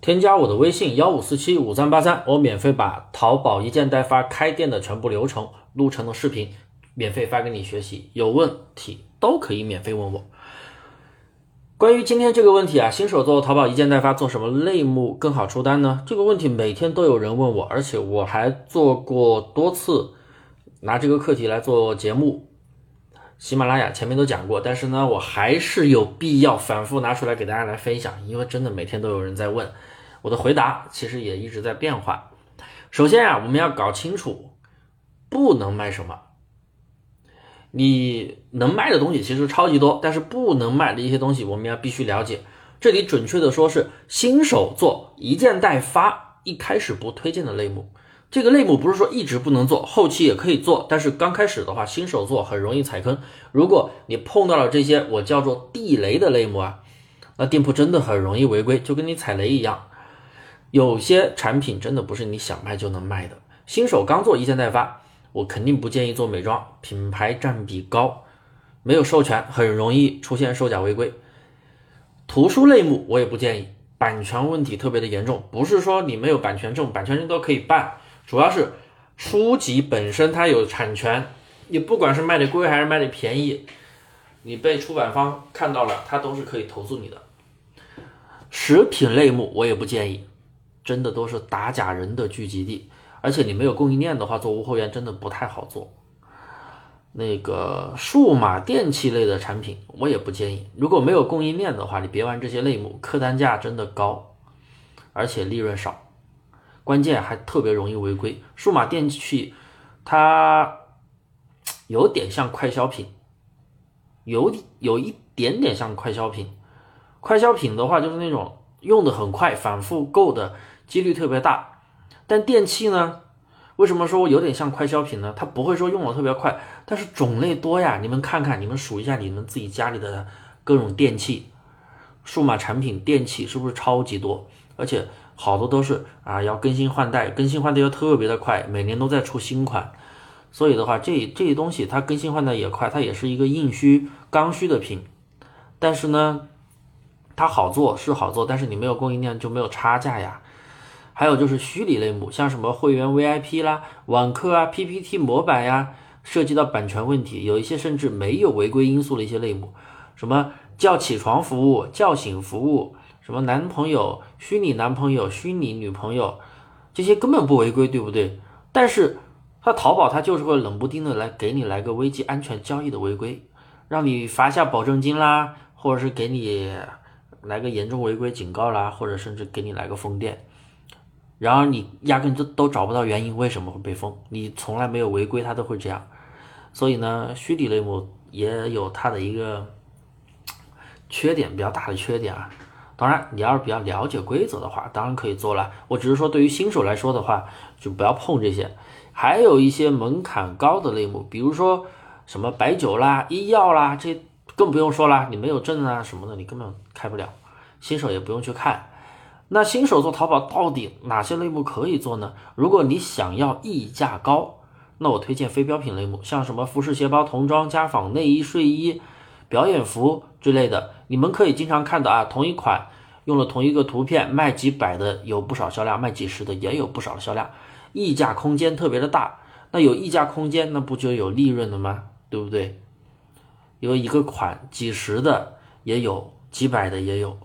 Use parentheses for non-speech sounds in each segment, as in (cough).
添加我的微信幺五四七五三八三，我免费把淘宝一件代发开店的全部流程录成的视频免费发给你学习，有问题都可以免费问我。关于今天这个问题啊，新手做淘宝一件代发做什么类目更好出单呢？这个问题每天都有人问我，而且我还做过多次拿这个课题来做节目。喜马拉雅前面都讲过，但是呢，我还是有必要反复拿出来给大家来分享，因为真的每天都有人在问，我的回答其实也一直在变化。首先啊，我们要搞清楚不能卖什么。你能卖的东西其实超级多，但是不能卖的一些东西，我们要必须了解。这里准确的说是新手做一件代发，一开始不推荐的类目。这个类目不是说一直不能做，后期也可以做，但是刚开始的话，新手做很容易踩坑。如果你碰到了这些我叫做地雷的类目啊，那店铺真的很容易违规，就跟你踩雷一样。有些产品真的不是你想卖就能卖的。新手刚做一件代发，我肯定不建议做美妆，品牌占比高，没有授权，很容易出现售假违规。图书类目我也不建议，版权问题特别的严重，不是说你没有版权证，版权证都可以办。主要是书籍本身它有产权，你不管是卖的贵还是卖的便宜，你被出版方看到了，他都是可以投诉你的。食品类目我也不建议，真的都是打假人的聚集地，而且你没有供应链的话，做无货源真的不太好做。那个数码电器类的产品我也不建议，如果没有供应链的话，你别玩这些类目，客单价真的高，而且利润少。关键还特别容易违规。数码电器它有点像快消品，有有一点点像快消品。快消品的话就是那种用的很快，反复购的几率特别大。但电器呢，为什么说有点像快消品呢？它不会说用的特别快，但是种类多呀。你们看看，你们数一下你们自己家里的各种电器，数码产品电器是不是超级多？而且。好多都是啊，要更新换代，更新换代又特别的快，每年都在出新款，所以的话，这这些东西它更新换代也快，它也是一个硬需、刚需的品。但是呢，它好做是好做，但是你没有供应链就没有差价呀。还有就是虚拟类目，像什么会员 VIP 啦、网课啊、PPT 模板呀，涉及到版权问题，有一些甚至没有违规因素的一些类目，什么叫起床服务、叫醒服务。什么男朋友、虚拟男朋友、虚拟女朋友，这些根本不违规，对不对？但是他淘宝他就是会冷不丁的来给你来个危机安全交易的违规，让你罚下保证金啦，或者是给你来个严重违规警告啦，或者甚至给你来个封店。然而你压根都都找不到原因为什么会被封，你从来没有违规，他都会这样。所以呢，虚拟类目也有它的一个缺点，比较大的缺点啊。当然，你要是比较了解规则的话，当然可以做了。我只是说，对于新手来说的话，就不要碰这些。还有一些门槛高的类目，比如说什么白酒啦、医药啦，这更不用说了。你没有证啊什么的，你根本开不了。新手也不用去看。那新手做淘宝到底哪些类目可以做呢？如果你想要溢价高，那我推荐非标品类目，像什么服饰、鞋包、童装、家纺、内衣、睡衣、表演服之类的。你们可以经常看到啊，同一款用了同一个图片卖几百的有不少销量，卖几十的也有不少的销量，溢价空间特别的大。那有溢价空间，那不就有利润了吗？对不对？有一个款几十的也有，几百的也有，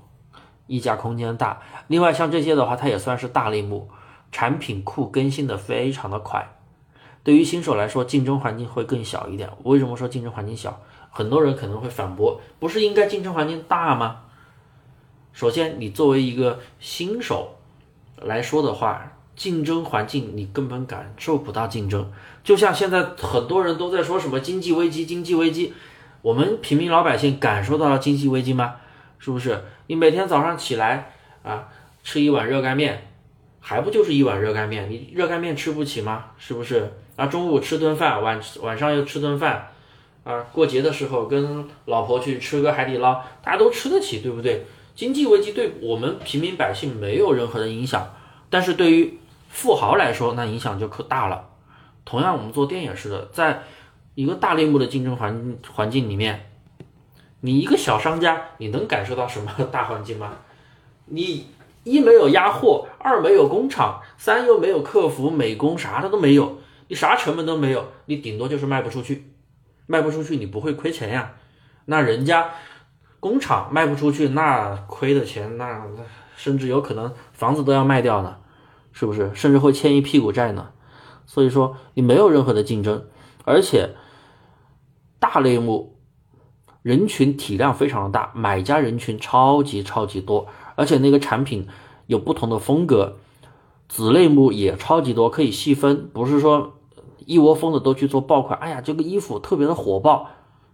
溢价空间大。另外像这些的话，它也算是大类目，产品库更新的非常的快。对于新手来说，竞争环境会更小一点。为什么说竞争环境小？很多人可能会反驳，不是应该竞争环境大吗？首先，你作为一个新手来说的话，竞争环境你根本感受不到竞争。就像现在很多人都在说什么经济危机，经济危机，我们平民老百姓感受到了经济危机吗？是不是？你每天早上起来啊，吃一碗热干面，还不就是一碗热干面？你热干面吃不起吗？是不是？啊，中午吃顿饭，晚晚上又吃顿饭。啊，过节的时候跟老婆去吃个海底捞，大家都吃得起，对不对？经济危机对我们平民百姓没有任何的影响，但是对于富豪来说，那影响就可大了。同样，我们做店也是的，在一个大类目的竞争环环境里面，你一个小商家，你能感受到什么 (laughs) 大环境吗？你一没有压货，二没有工厂，三又没有客服、美工，啥的都没有，你啥成本都没有，你顶多就是卖不出去，卖不出去你不会亏钱呀。那人家工厂卖不出去，那亏的钱，那甚至有可能房子都要卖掉呢，是不是？甚至会欠一屁股债呢。所以说你没有任何的竞争，而且大类目人群体量非常的大，买家人群超级超级多。而且那个产品有不同的风格，子类目也超级多，可以细分，不是说一窝蜂的都去做爆款。哎呀，这个衣服特别的火爆，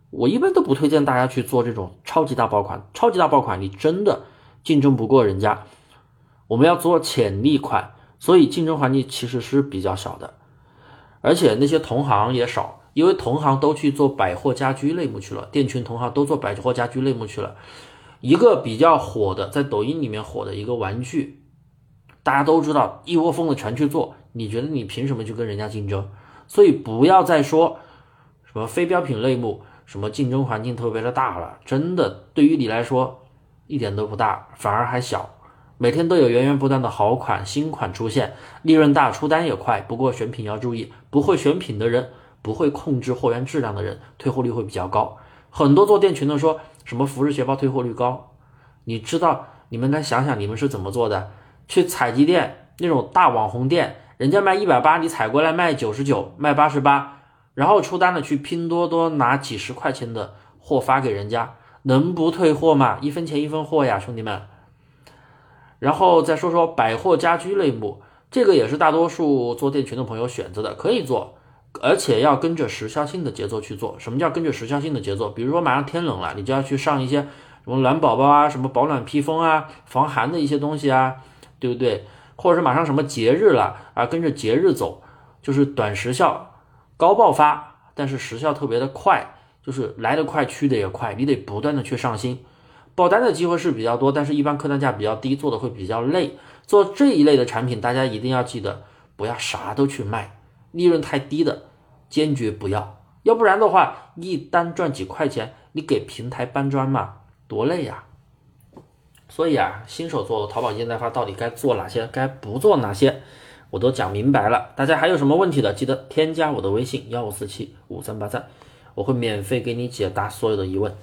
我一般都不推荐大家去做这种超级大爆款。超级大爆款你真的竞争不过人家，我们要做潜力款，所以竞争环境其实是比较小的，而且那些同行也少，因为同行都去做百货家居类目去了，店群同行都做百货家居类目去了。一个比较火的，在抖音里面火的一个玩具，大家都知道，一窝蜂的全去做。你觉得你凭什么去跟人家竞争？所以不要再说什么非标品类目，什么竞争环境特别的大了。真的，对于你来说一点都不大，反而还小。每天都有源源不断的好款、新款出现，利润大，出单也快。不过选品要注意，不会选品的人，不会控制货源质量的人，退货率会比较高。很多做店群的说。什么服饰鞋包退货率高？你知道？你们来想想，你们是怎么做的？去采集店那种大网红店，人家卖一百八，你采过来卖九十九，卖八十八，然后出单了去拼多多拿几十块钱的货发给人家，能不退货吗？一分钱一分货呀，兄弟们。然后再说说百货家居类目，这个也是大多数做店群的朋友选择的，可以做。而且要跟着时效性的节奏去做。什么叫跟着时效性的节奏？比如说马上天冷了，你就要去上一些什么暖宝宝啊、什么保暖披风啊、防寒的一些东西啊，对不对？或者是马上什么节日了啊，跟着节日走，就是短时效、高爆发，但是时效特别的快，就是来得快去的也快，你得不断的去上新，爆单的机会是比较多，但是一般客单价比较低，做的会比较累。做这一类的产品，大家一定要记得不要啥都去卖。利润太低的，坚决不要，要不然的话，一单赚几块钱，你给平台搬砖嘛，多累呀！所以啊，新手做淘宝一件代发到底该做哪些，该不做哪些，我都讲明白了。大家还有什么问题的，记得添加我的微信幺五四七五三八三，我会免费给你解答所有的疑问。